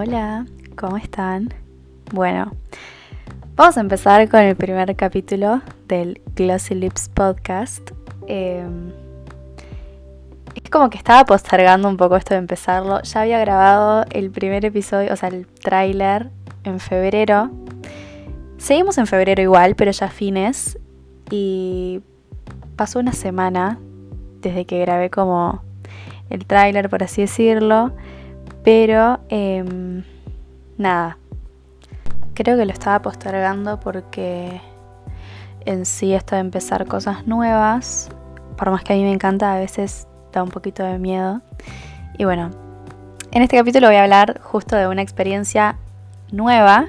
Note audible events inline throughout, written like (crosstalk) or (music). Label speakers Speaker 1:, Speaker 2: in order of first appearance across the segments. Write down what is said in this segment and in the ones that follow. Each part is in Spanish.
Speaker 1: Hola, ¿cómo están? Bueno, vamos a empezar con el primer capítulo del Glossy Lips podcast. Em, es como que estaba postergando un poco esto de empezarlo. Ya había grabado el primer episodio, o sea, el tráiler en febrero. Seguimos en febrero igual, pero ya fines. Y pasó una semana desde que grabé como el tráiler, por así decirlo. Pero, em, nada. Creo que lo estaba postergando porque en sí esto de empezar cosas nuevas, por más que a mí me encanta, a veces da un poquito de miedo. Y bueno, en este capítulo voy a hablar justo de una experiencia nueva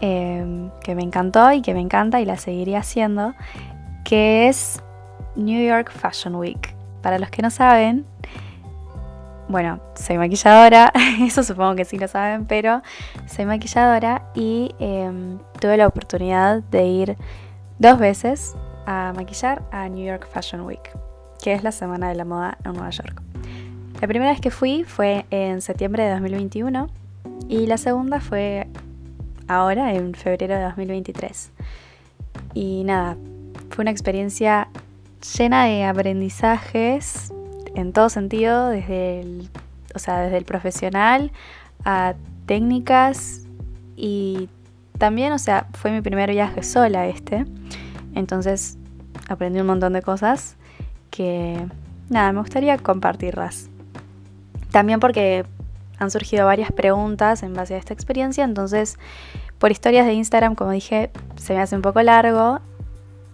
Speaker 1: em, que me encantó y que me encanta y la seguiría haciendo, que es New York Fashion Week. Para los que no saben, bueno, soy maquilladora, (laughs) eso supongo que sí lo saben, pero soy maquilladora y em, tuve la oportunidad de ir dos veces a maquillar a New York Fashion Week, que es la semana de la moda en Nueva York. La primera vez que fui fue en septiembre de 2021 y la segunda fue ahora, en febrero de 2023. Y nada, fue una experiencia llena de aprendizajes en todo sentido, desde el, o sea, desde el profesional a técnicas y también, o sea, fue mi primer viaje sola este. Entonces aprendí un montón de cosas que, nada, me gustaría compartirlas. También porque han surgido varias preguntas en base a esta experiencia, entonces por historias de Instagram, como dije, se me hace un poco largo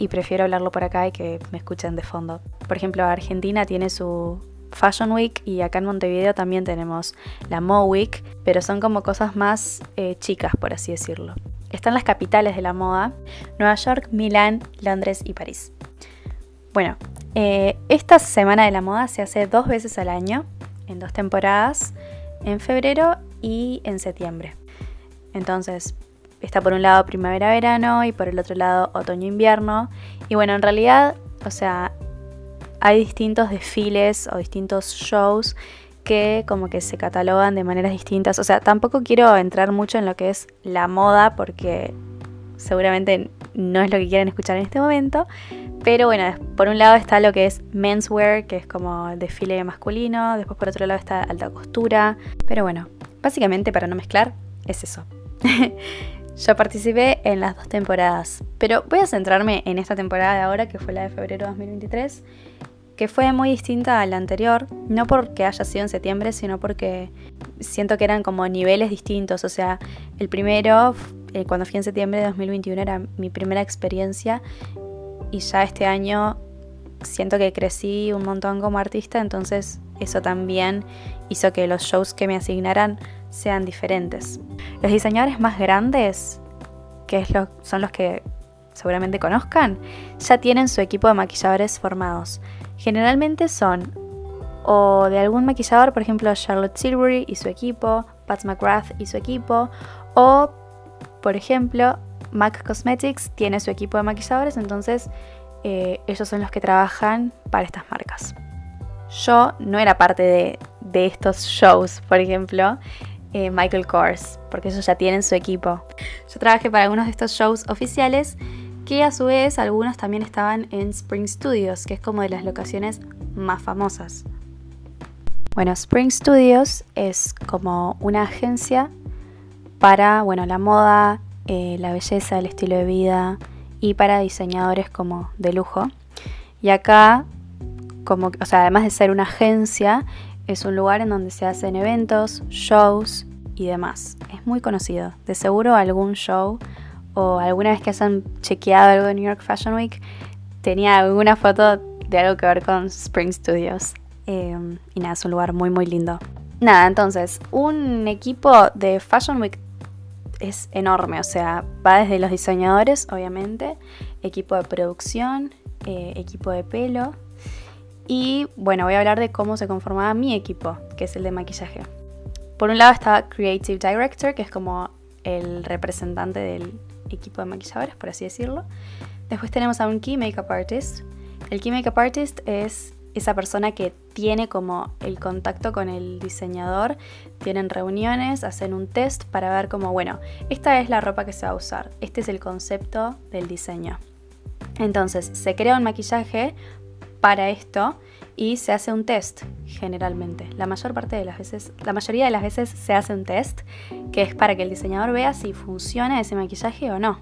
Speaker 1: y prefiero hablarlo por acá y que me escuchen de fondo. Por ejemplo, Argentina tiene su Fashion Week y acá en Montevideo también tenemos la Mo Week, pero son como cosas más eh, chicas, por así decirlo. Están las capitales de la moda, Nueva York, Milán, Londres y París. Bueno, eh, esta semana de la moda se hace dos veces al año, en dos temporadas, en febrero y en septiembre. Entonces, está por un lado primavera-verano y por el otro lado otoño-invierno. Y bueno, en realidad, o sea, hay distintos desfiles o distintos shows que como que se catalogan de maneras distintas. O sea, tampoco quiero entrar mucho en lo que es la moda porque seguramente no es lo que quieren escuchar en este momento. Pero bueno, por un lado está lo que es menswear, que es como desfile masculino. Después por otro lado está alta costura. Pero bueno, básicamente para no mezclar, es eso. (laughs) Yo participé en las dos temporadas, pero voy a centrarme en esta temporada de ahora, que fue la de febrero de 2023, que fue muy distinta a la anterior, no porque haya sido en septiembre, sino porque siento que eran como niveles distintos. O sea, el primero, eh, cuando fui en septiembre de 2021, era mi primera experiencia y ya este año siento que crecí un montón como artista, entonces eso también hizo que los shows que me asignaran sean diferentes. Los diseñadores más grandes, que son los que seguramente conozcan, ya tienen su equipo de maquilladores formados. Generalmente son o de algún maquillador, por ejemplo Charlotte Tilbury y su equipo, Pat McGrath y su equipo, o por ejemplo MAC Cosmetics tiene su equipo de maquilladores, entonces eh, ellos son los que trabajan para estas marcas. Yo no era parte de, de estos shows, por ejemplo, eh, Michael Kors, porque ellos ya tienen su equipo. Yo trabajé para algunos de estos shows oficiales que a su vez algunos también estaban en Spring Studios, que es como de las locaciones más famosas. Bueno, Spring Studios es como una agencia para bueno, la moda, eh, la belleza, el estilo de vida y para diseñadores como de lujo. Y acá, como, o sea, además de ser una agencia, es un lugar en donde se hacen eventos, shows y demás. Es muy conocido. De seguro algún show o alguna vez que hayan chequeado algo de New York Fashion Week tenía alguna foto de algo que ver con Spring Studios. Em, y nada, es un lugar muy muy lindo. Nada, entonces, un equipo de Fashion Week es enorme, o sea, va desde los diseñadores, obviamente, equipo de producción, eh, equipo de pelo, y bueno, voy a hablar de cómo se conformaba mi equipo, que es el de maquillaje. Por un lado estaba Creative Director, que es como el representante del equipo de maquilladores, por así decirlo. Después tenemos a un Key Makeup Artist. El Key Makeup Artist es esa persona que tiene como el contacto con el diseñador, tienen reuniones, hacen un test para ver como, bueno, esta es la ropa que se va a usar, este es el concepto del diseño. Entonces, se crea un maquillaje para esto y se hace un test generalmente. La mayor parte de las veces, la mayoría de las veces se hace un test que es para que el diseñador vea si funciona ese maquillaje o no.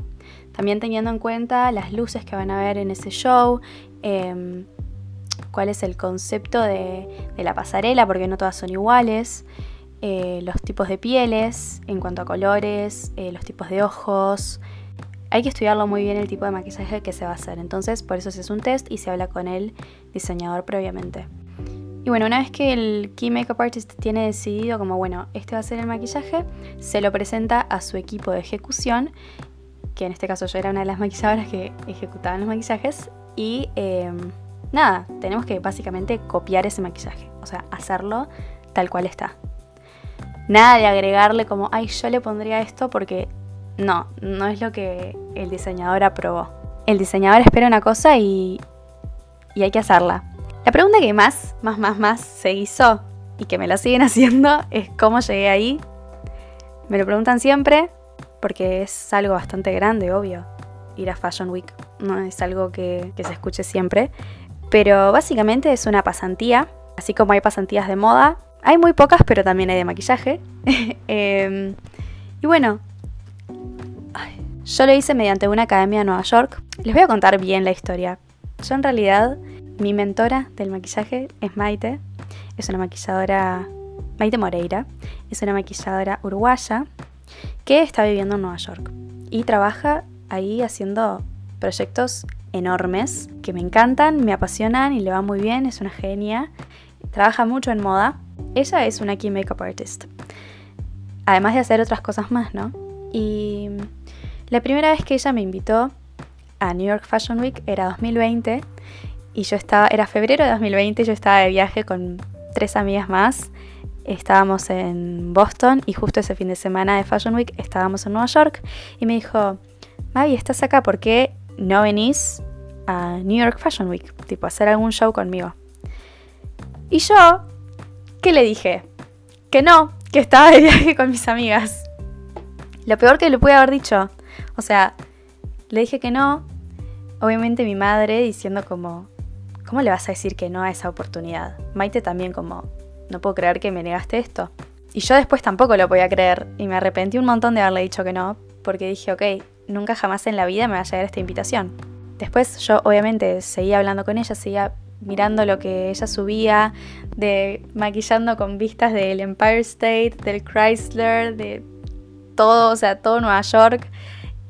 Speaker 1: También teniendo en cuenta las luces que van a ver en ese show, em, cuál es el concepto de, la pasarela, porque no todas son iguales, eh, los tipos de pieles en cuanto a colores, eh, los tipos de ojos. Hay que estudiarlo muy bien el tipo de maquillaje que se va a hacer. Entonces, por eso se hace un test y se habla con el diseñador previamente. Y bueno, una vez que el Key Makeup Artist tiene decidido como, bueno, este va a ser el maquillaje, se lo presenta a su equipo de ejecución, que en este caso yo era una de las maquilladoras que ejecutaban los maquillajes, y em, nada, tenemos que básicamente copiar ese maquillaje, o sea, hacerlo tal cual está. Nada de agregarle como, ay, yo le pondría esto porque no, no es lo que el diseñador aprobó. El diseñador espera una cosa y, y hay que hacerla. La pregunta que más, más, más, más se hizo y que me la siguen (laughs) haciendo es cómo llegué ahí. Me lo preguntan siempre porque es algo bastante grande, obvio, ir a Fashion Week. No es algo que, que se escuche siempre. Pero básicamente es una pasantía, así como hay pasantías de moda. Hay muy pocas, pero también hay de maquillaje. (laughs) Em, y bueno, yo lo hice mediante una academia en Nueva York. Les voy a contar bien la historia. Yo en realidad, mi mentora del maquillaje es Maite. Es una maquilladora, Maite Moreira. Es una maquilladora uruguaya que está viviendo en Nueva York. Y trabaja ahí haciendo proyectos enormes que me encantan, me apasionan y le va muy bien, es una genia. Trabaja mucho en moda. Ella es una key makeup artist. Además de hacer otras cosas más, ¿no? Y la primera vez que ella me invitó a New York Fashion Week era 2020 y yo estaba, era febrero de 2020, yo estaba de viaje con tres amigas más. Estábamos en Boston y justo ese fin de semana de Fashion Week estábamos en Nueva York y me dijo, Mavi, estás acá, ¿por qué no venís a New York Fashion Week? Tipo, hacer algún show conmigo. Y yo, ¿qué le dije? Que no, que estaba de viaje con mis amigas. Lo peor que le pude haber dicho. O sea, le dije que no. Obviamente mi madre diciendo como, ¿cómo le vas a decir que no a esa oportunidad? Maite también como, no puedo creer que me negaste esto. Y yo después tampoco lo podía creer y me arrepentí un montón de haberle dicho que no, porque dije, ok, nunca jamás en la vida me va a llegar esta invitación. Después yo obviamente seguía hablando con ella, seguía mirando lo que ella subía, de maquillando con vistas del Empire State, del Chrysler, de todo, o sea, todo Nueva York,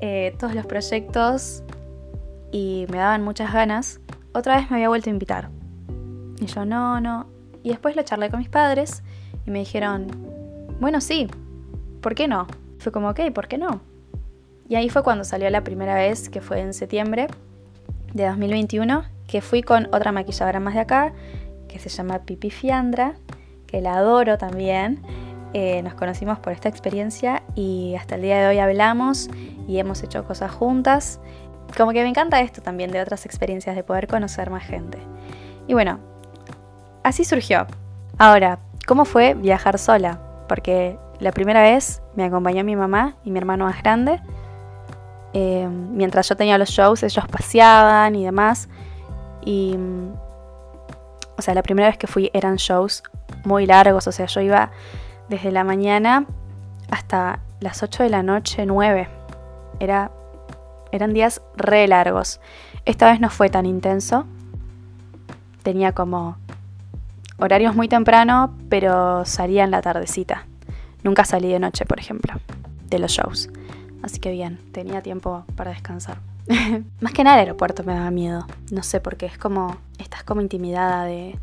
Speaker 1: eh, todos los proyectos y me daban muchas ganas. Otra vez me había vuelto a invitar. Y yo, no, no. Y después lo charlé con mis padres y me dijeron, bueno, sí, ¿por qué no? Fue como, ok, ¿por qué no? Y ahí fue cuando salió la primera vez, que fue en septiembre de 2021, que fui con otra maquilladora más de acá, que se llama Pipi Fiandra, que la adoro también. Eh, nos conocimos por esta experiencia y hasta el día de hoy hablamos y hemos hecho cosas juntas. Como que me encanta esto también de otras experiencias, de poder conocer más gente. Y bueno, así surgió. Ahora, ¿cómo fue viajar sola? Porque la primera vez me acompañó mi mamá y mi hermano más grande eh, mientras yo tenía los shows, ellos paseaban y demás. Y, mm, o sea, la primera vez que fui eran shows muy largos, o sea, yo iba desde la mañana hasta las 8 de la noche, 9. Era, eran días re largos. Esta vez no fue tan intenso. Tenía como horarios muy temprano, pero salía en la tardecita. Nunca salí de noche, por ejemplo, de los shows. Así que bien, tenía tiempo para descansar. (laughs) Más que nada el aeropuerto me daba miedo. No sé, porque es como. Estás como intimidada de.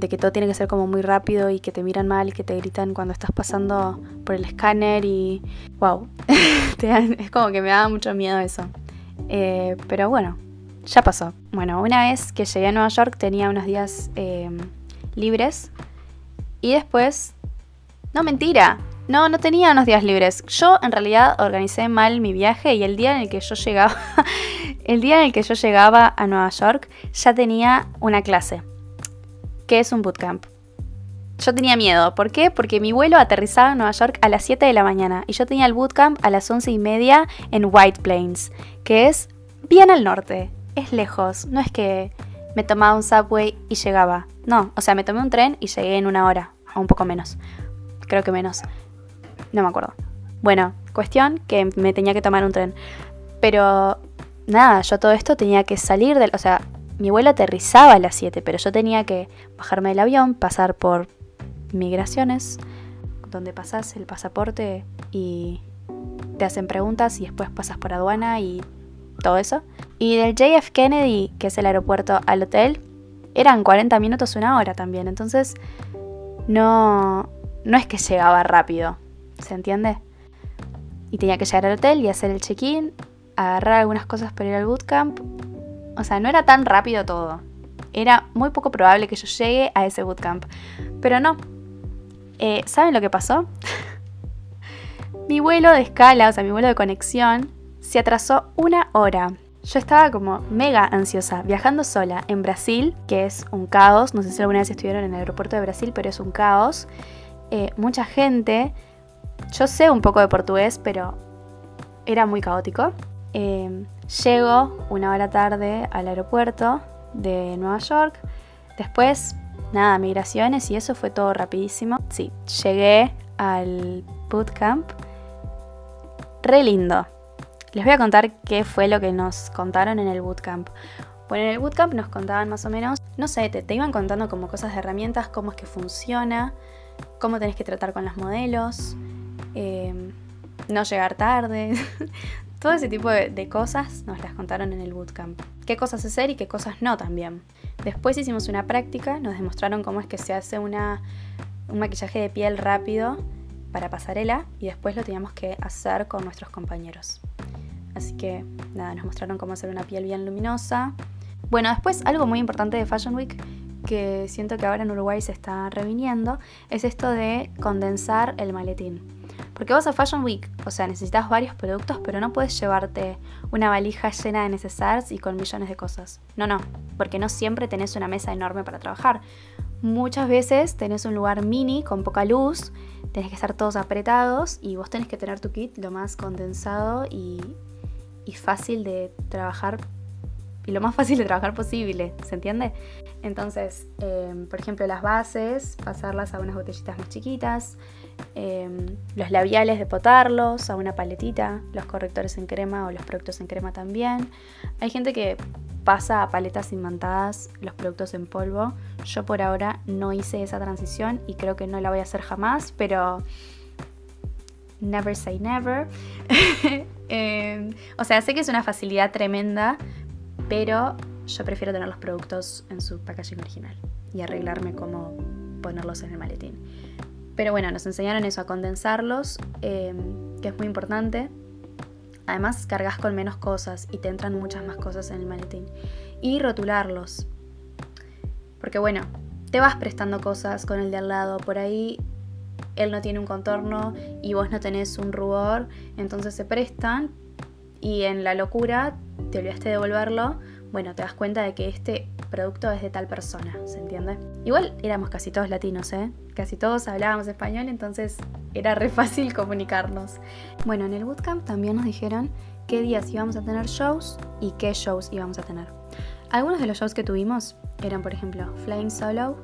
Speaker 1: De que todo tiene que ser como muy rápido y que te miran mal y que te gritan cuando estás pasando por el escáner y. ¡Wow! (laughs) es como que me daba mucho miedo eso. Eh, pero bueno, ya pasó. Bueno, una vez que llegué a Nueva York tenía unos días eh, libres y después. No, mentira. No, no tenía unos días libres. Yo en realidad organicé mal mi viaje y el día en el que yo llegaba (laughs) el día en el que yo llegaba a Nueva York ya tenía una clase, que es un bootcamp. Yo tenía miedo, ¿por qué? Porque mi vuelo aterrizaba en Nueva York a las 7 de la mañana y yo tenía el bootcamp a las 11 y media en White Plains, que es bien al norte, es lejos, no es que me tomaba un subway y llegaba, no, o sea, me tomé un tren y llegué en una hora, o un poco menos, creo que menos, no me acuerdo. Bueno, cuestión que me tenía que tomar un tren. Pero nada, yo todo esto tenía que salir del... O sea, mi vuelo aterrizaba a las 7, pero yo tenía que bajarme del avión, pasar por migraciones, donde pasas el pasaporte y te hacen preguntas y después pasas por aduana y todo eso. Y del JF Kennedy, que es el aeropuerto, al hotel, eran 40 minutos, una hora también. Entonces, no, no es que llegaba rápido, ¿se entiende? y tenía que llegar al hotel y hacer el check-in, agarrar algunas cosas para ir al bootcamp. O sea, no era tan rápido todo. Era muy poco probable que yo llegue a ese bootcamp. Pero no. Eh, ¿Saben lo que pasó? (laughs) mi vuelo de escala, o sea, mi vuelo de conexión, se atrasó una hora. Yo estaba como mega ansiosa, viajando sola en Brasil, que es un caos. No sé si alguna vez estuvieron en el aeropuerto de Brasil, pero es un caos. Eh, mucha gente yo sé un poco de portugués, pero era muy caótico. Em, llego una hora tarde al aeropuerto de Nueva York. Después, nada, migraciones y eso fue todo rapidísimo. Sí, llegué al bootcamp. Re lindo. Les voy a contar qué fue lo que nos contaron en el bootcamp. Bueno, en el bootcamp nos contaban más o menos, no sé, te, te iban contando como cosas de herramientas, cómo es que funciona, cómo tenés que tratar con los modelos, Em, no llegar tarde, (laughs) todo ese tipo de, cosas nos las contaron en el bootcamp. Qué cosas hacer y qué cosas no también. Después hicimos una práctica, nos demostraron cómo es que se hace una, un maquillaje de piel rápido para pasarela y después lo teníamos que hacer con nuestros compañeros. Así que nada, nos mostraron cómo hacer una piel bien luminosa. Bueno, después algo muy importante de Fashion Week que siento que ahora en Uruguay se está reviniendo es esto de condensar el maletín. Porque vas a Fashion Week, o sea, necesitas varios productos, pero no puedes llevarte una valija llena de necesarios y con millones de cosas. No, no, porque no siempre tenés una mesa enorme para trabajar. Muchas veces tenés un lugar mini con poca luz, tenés que estar todos apretados y vos tenés que tener tu kit lo más condensado y, y fácil de trabajar y lo más fácil de trabajar posible, ¿se entiende? Entonces, em, por ejemplo, las bases, pasarlas a unas botellitas más chiquitas, em, los labiales de potarlos a una paletita, los correctores en crema o los productos en crema también. Hay gente que pasa a paletas imantadas los productos en polvo. Yo por ahora no hice esa transición y creo que no la voy a hacer jamás, pero never say never. (laughs) Em, o sea, sé que es una facilidad tremenda pero yo prefiero tener los productos en su packaging original y arreglarme cómo ponerlos en el maletín. Pero bueno, nos enseñaron eso, a condensarlos, em, que es muy importante. Además, cargas con menos cosas y te entran muchas más cosas en el maletín. Y rotularlos. Porque bueno, te vas prestando cosas con el de al lado. Por ahí él no tiene un contorno y vos no tenés un rubor, entonces se prestan y en la locura te olvidaste de devolverlo, bueno, te das cuenta de que este producto es de tal persona, ¿se entiende? Igual éramos casi todos latinos, ¿eh? Casi todos hablábamos español, entonces era re fácil comunicarnos. Bueno, en el bootcamp también nos dijeron qué días íbamos a tener shows y qué shows íbamos a tener. Algunos de los shows que tuvimos eran, por ejemplo, Flying Solo,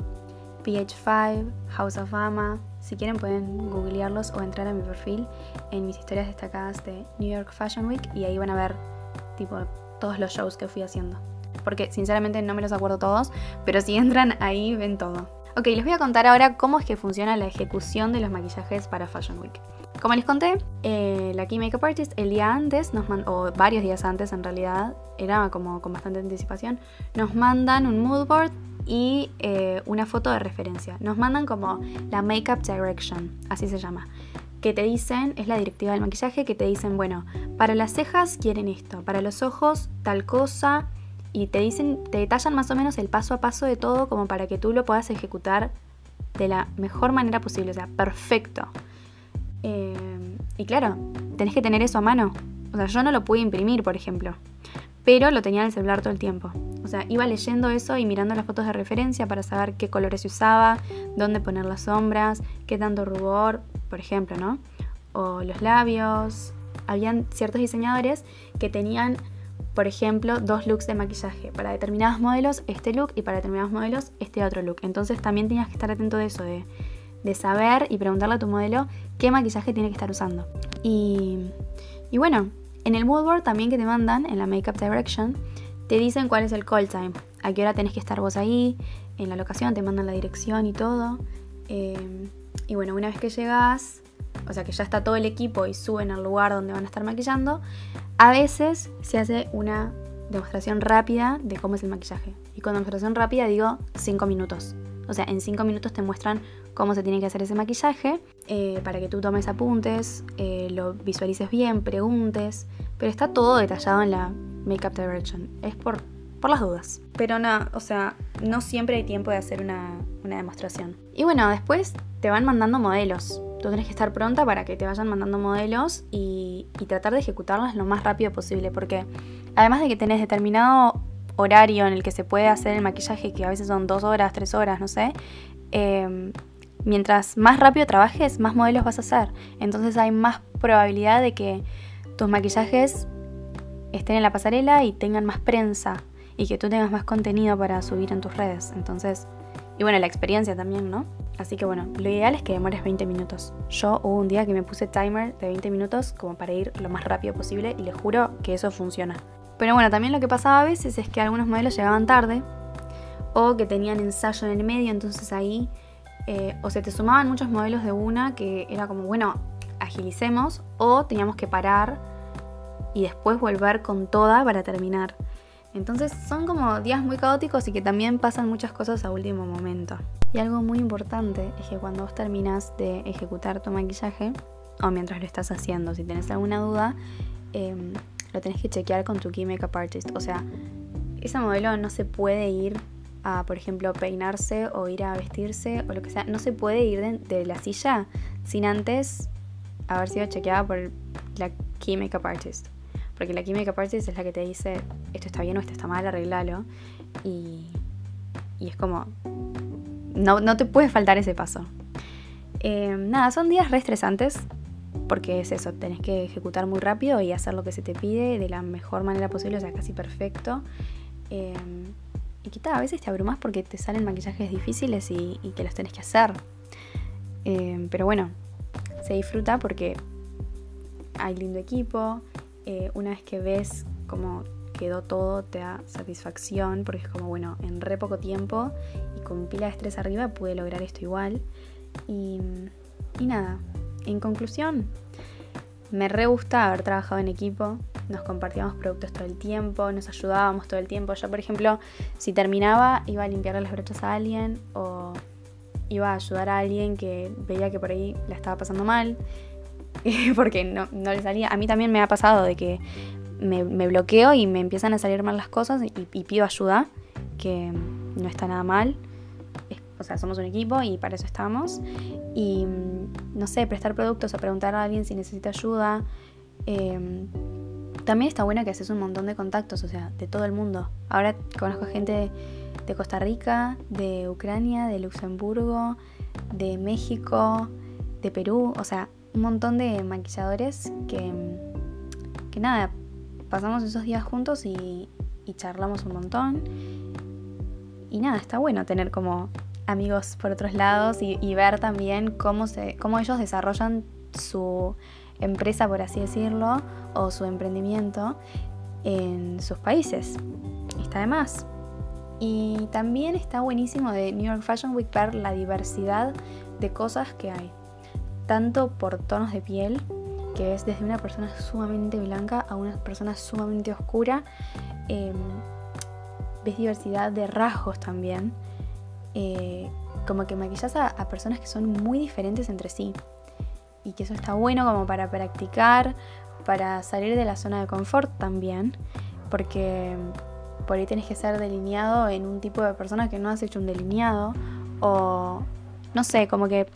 Speaker 1: PH5, House of Ama. Si quieren pueden googlearlos o entrar a mi perfil en mis historias destacadas de New York Fashion Week y ahí van a ver tipo todos los shows que fui haciendo. Porque sinceramente no me los acuerdo todos, pero si entran ahí ven todo. Ok, les voy a contar ahora cómo es que funciona la ejecución de los maquillajes para Fashion Week. Como les conté, eh, la Key Makeup Artist el día antes, nos o varios días antes en realidad, era como con bastante anticipación, nos mandan un mood board y eh, una foto de referencia. Nos mandan como la Makeup Direction, así se llama que te dicen, es la directiva del maquillaje, que te dicen, bueno, para las cejas quieren esto, para los ojos tal cosa, y te dicen, te detallan más o menos el paso a paso de todo como para que tú lo puedas ejecutar de la mejor manera posible, o sea, perfecto. Eh, y claro, tenés que tener eso a mano. O sea, yo no lo pude imprimir, por ejemplo. pero lo tenía en el celular todo el tiempo. O sea, iba leyendo eso y mirando las fotos de referencia para saber qué colores se usaba, dónde poner las sombras, qué tanto rubor, por ejemplo, ¿no? O los labios. Habían ciertos diseñadores que tenían, por ejemplo, dos looks de maquillaje. Para determinados modelos este look y para determinados modelos este otro look. Entonces también tenías que estar atento de eso, de, de saber y preguntarle a tu modelo qué maquillaje tiene que estar usando. Y, y bueno, en el mood board también que te mandan, en la Makeup Direction, te dicen cuál es el call time, a qué hora tenés que estar vos ahí, en la locación, te mandan la dirección y todo. Eh, y bueno, una vez que llegas, o sea que ya está todo el equipo y suben al lugar donde van a estar maquillando, a veces se hace una demostración rápida de cómo es el maquillaje. Y con demostración rápida digo 5 minutos. O sea, en 5 minutos te muestran cómo se tiene que hacer ese maquillaje eh, para que tú tomes apuntes, eh, lo visualices bien, preguntes. Pero está todo detallado en la Makeup Direction. Es por, por las dudas. Pero no, o sea, no siempre hay tiempo de hacer una, demostración. Y bueno, después te van mandando modelos. Tú tienes que estar pronta para que te vayan mandando modelos y, y tratar de ejecutarlas lo más rápido posible. Porque además de que tenés determinado horario en el que se puede hacer el maquillaje, que a veces son dos horas, tres horas, no sé, em, mientras más rápido trabajes, más modelos vas a hacer. Entonces hay más probabilidad de que tus maquillajes estén en la pasarela y tengan más prensa y que tú tengas más contenido para subir en tus redes. Entonces, y bueno, la experiencia también, ¿no? Así que bueno, lo ideal es que demores 20 minutos. Yo hubo un día que me puse timer de 20 minutos como para ir lo más rápido posible y les juro que eso funciona. Pero bueno, también lo que pasaba a veces es que algunos modelos llegaban tarde o que tenían ensayo en el medio, entonces ahí eh, o se te sumaban muchos modelos de una que era como, bueno, agilicemos o teníamos que parar y después volver con toda para terminar. Entonces son como días muy caóticos y que también pasan muchas cosas a último momento. Y algo muy importante es que cuando vos terminas de ejecutar tu maquillaje, o mientras lo estás haciendo, si tenés alguna duda, em, lo tenés que chequear con tu key makeup artist. O sea, ese modelo no se puede ir a, por ejemplo, peinarse o ir a vestirse o lo que sea. No se puede ir de, la silla sin antes haber sido chequeada por la key makeup artist. Porque la makeup artist es la que te dice esto está bien o esto está mal, arreglalo. Y, y es como, no, no, te puede faltar ese paso. Eh, nada, son días re estresantes porque es eso, tenés que ejecutar muy rápido y hacer lo que se te pide de la mejor manera posible, o sea, casi perfecto. Em, y quizá a veces te abrumas porque te salen maquillajes difíciles y, que los tenés que hacer. Em, pero bueno, se disfruta porque hay lindo equipo. Eh, una vez que ves cómo quedó todo, te da satisfacción porque es como, bueno, en re poco tiempo y con pila de estrés arriba pude lograr esto igual. Y, y nada, en conclusión, me re gusta haber trabajado en equipo, nos compartíamos productos todo el tiempo, nos ayudábamos todo el tiempo. Yo, por ejemplo, si terminaba, iba a limpiarle las brochas a alguien o iba a ayudar a alguien que veía que por ahí la estaba pasando mal, (laughs) porque no, le salía. A mí también me ha pasado de que me, bloqueo y me empiezan a salir mal las cosas y pido ayuda, que no está nada mal o sea, somos un equipo y para eso estamos. Y mm, no sé, prestar productos o preguntar a alguien si necesita ayuda. Em, también está bueno que haces un montón de contactos, o sea, de todo el mundo. Ahora conozco gente de, Costa Rica, de Ucrania, de Luxemburgo, de México, de Perú, o sea, un montón de maquilladores que, que nada, pasamos esos días juntos y, y charlamos un montón. Y nada, está bueno tener como amigos por otros lados y, ver también cómo, se, cómo ellos desarrollan su empresa, por así decirlo, o su emprendimiento en sus países. Está de más. Y también está buenísimo de New York Fashion Week ver la diversidad de cosas que hay. Tanto por tonos de piel, que es desde una persona sumamente blanca a una persona sumamente oscura. Em, ves diversidad de rasgos también. Eh, como que maquillas a, personas que son muy diferentes entre sí. Y que eso está bueno como para practicar, para salir de la zona de confort también. Porque por ahí tenés que ser delineado en un tipo de persona que no has hecho un delineado. O no sé, como que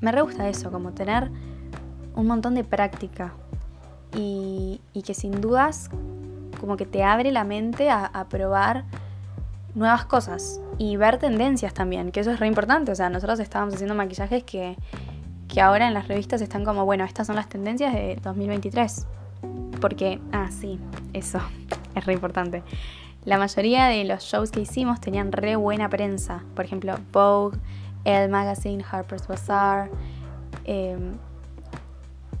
Speaker 1: me re gusta eso, como tener un montón de práctica. Y, y que sin dudas como que te abre la mente a, a probar nuevas cosas y ver tendencias también, que eso es re importante. O sea, nosotros estábamos haciendo maquillajes que, que ahora en las revistas están como, bueno, estas son las tendencias de 2023. Porque, ah, sí, eso (laughs) es re importante. La mayoría de los shows que hicimos tenían re buena prensa. Por ejemplo, Vogue, Elle Magazine, Harper's Bazaar. Em,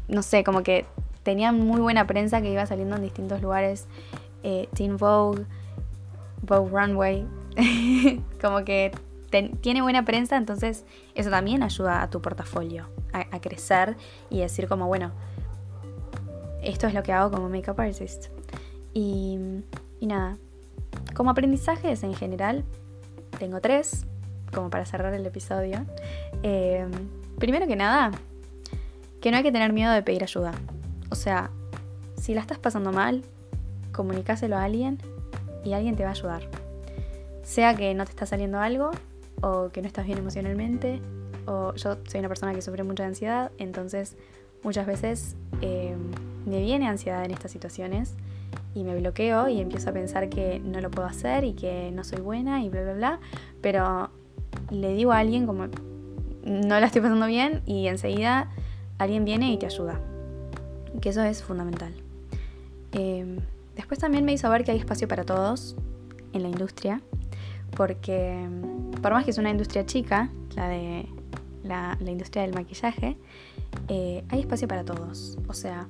Speaker 1: no sé, como que tenían muy buena prensa que iba saliendo en distintos lugares. Eh, Teen Vogue, Vogue Runway. (laughs) como que tiene buena prensa, entonces eso también ayuda a tu portafolio a, crecer y decir como, bueno, esto es lo que hago como makeup artist. Y, y nada, como aprendizajes en general, tengo tres, como para cerrar el episodio. Eh, primero que nada, que no hay que tener miedo de pedir ayuda. O sea, si la estás pasando mal, comunícaselo a alguien y alguien te va a ayudar. Sea que no te está saliendo algo, o que no estás bien emocionalmente, o yo soy una persona que sufre mucha ansiedad, entonces muchas veces eh, me viene ansiedad en estas situaciones y me bloqueo y empiezo a pensar que no lo puedo hacer y que no soy buena y bla, bla, bla. Pero le digo a alguien como no la estoy pasando bien y enseguida alguien viene y te ayuda. Que eso es fundamental. Em, después también me hizo ver que hay espacio para todos en la industria, porque por más que es una industria chica, la de la, industria del maquillaje, eh, hay espacio para todos. O sea,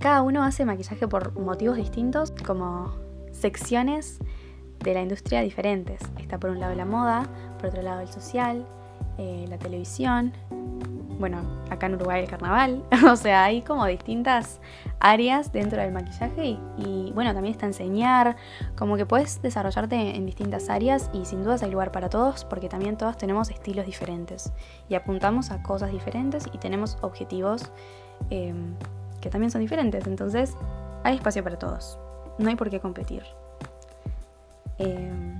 Speaker 1: cada uno hace maquillaje por motivos distintos, como secciones de la industria diferentes. Está por un lado la moda, por otro lado el social, eh, la televisión, bueno, acá en Uruguay el carnaval, (laughs) o sea, hay como distintas áreas dentro del maquillaje y, bueno, también está enseñar, como que puedes desarrollarte en distintas áreas y sin dudas hay lugar para todos porque también todos tenemos estilos diferentes y apuntamos a cosas diferentes y tenemos objetivos em, que también son diferentes. Entonces, hay espacio para todos. No hay por qué competir. Em,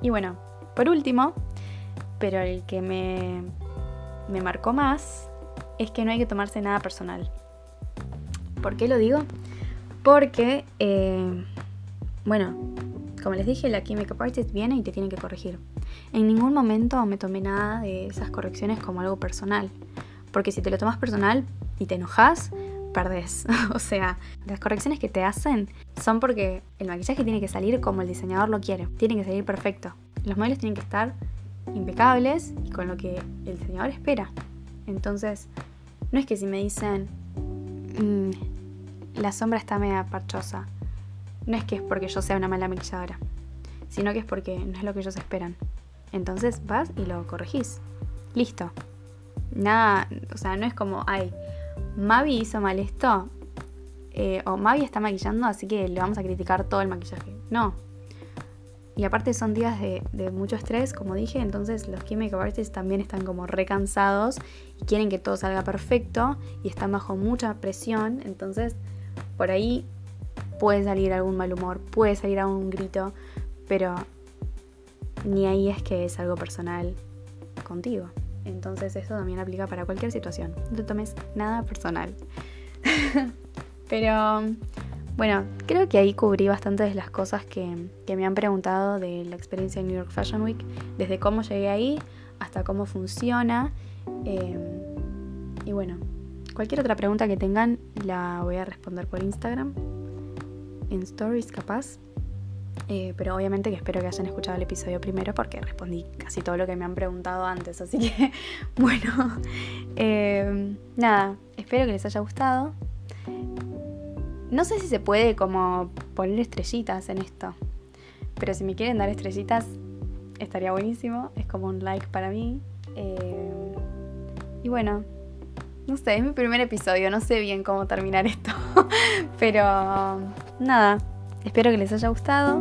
Speaker 1: y bueno, por último, pero el que me, me marcó más es que no hay que tomarse nada personal. ¿Por qué lo digo? Porque, eh, bueno, como les dije, la Chemical Artist viene y te tiene que corregir. En ningún momento me tomé nada de esas correcciones como algo personal. Porque si te lo tomas personal y te enojas, perdés. (laughs) o sea, las correcciones que te hacen son porque el maquillaje tiene que salir como el diseñador lo quiere. Tiene que salir perfecto. Los modelos tienen que estar impecables y con lo que el diseñador espera. Entonces, no es que si me dicen, mm, la sombra está media parchosa, no es que es porque yo sea una mala maquilladora, sino que es porque no es lo que ellos esperan. Entonces vas y lo corregís. Listo. Nada, o sea, no es como, ay, Mavi hizo mal esto, eh, o Mavi está maquillando, así que le vamos a criticar todo el maquillaje. No. Y aparte son días de, mucho estrés, como dije, entonces los chemical artists también están como recansados y quieren que todo salga perfecto y están bajo mucha presión, entonces por ahí puede salir algún mal humor, puede salir algún grito, pero ni ahí es que es algo personal contigo. Entonces eso también aplica para cualquier situación. No te tomes nada personal. (laughs) Pero bueno, creo que ahí cubrí bastantes de las cosas que, me han preguntado de la experiencia en New York Fashion Week, desde cómo llegué ahí hasta cómo funciona. Em, y bueno, cualquier otra pregunta que tengan la voy a responder por Instagram, en stories capaz. Eh, pero obviamente que espero que hayan escuchado el episodio primero porque respondí casi todo lo que me han preguntado antes. Así que, (laughs) bueno, eh, nada, espero que les haya gustado. No sé si se puede como poner estrellitas en esto. Pero si me quieren dar estrellitas, estaría buenísimo. Es como un like para mí. Eh, y bueno, no sé, es mi primer episodio. No sé bien cómo terminar esto. (laughs) pero nada, Espero que les haya gustado.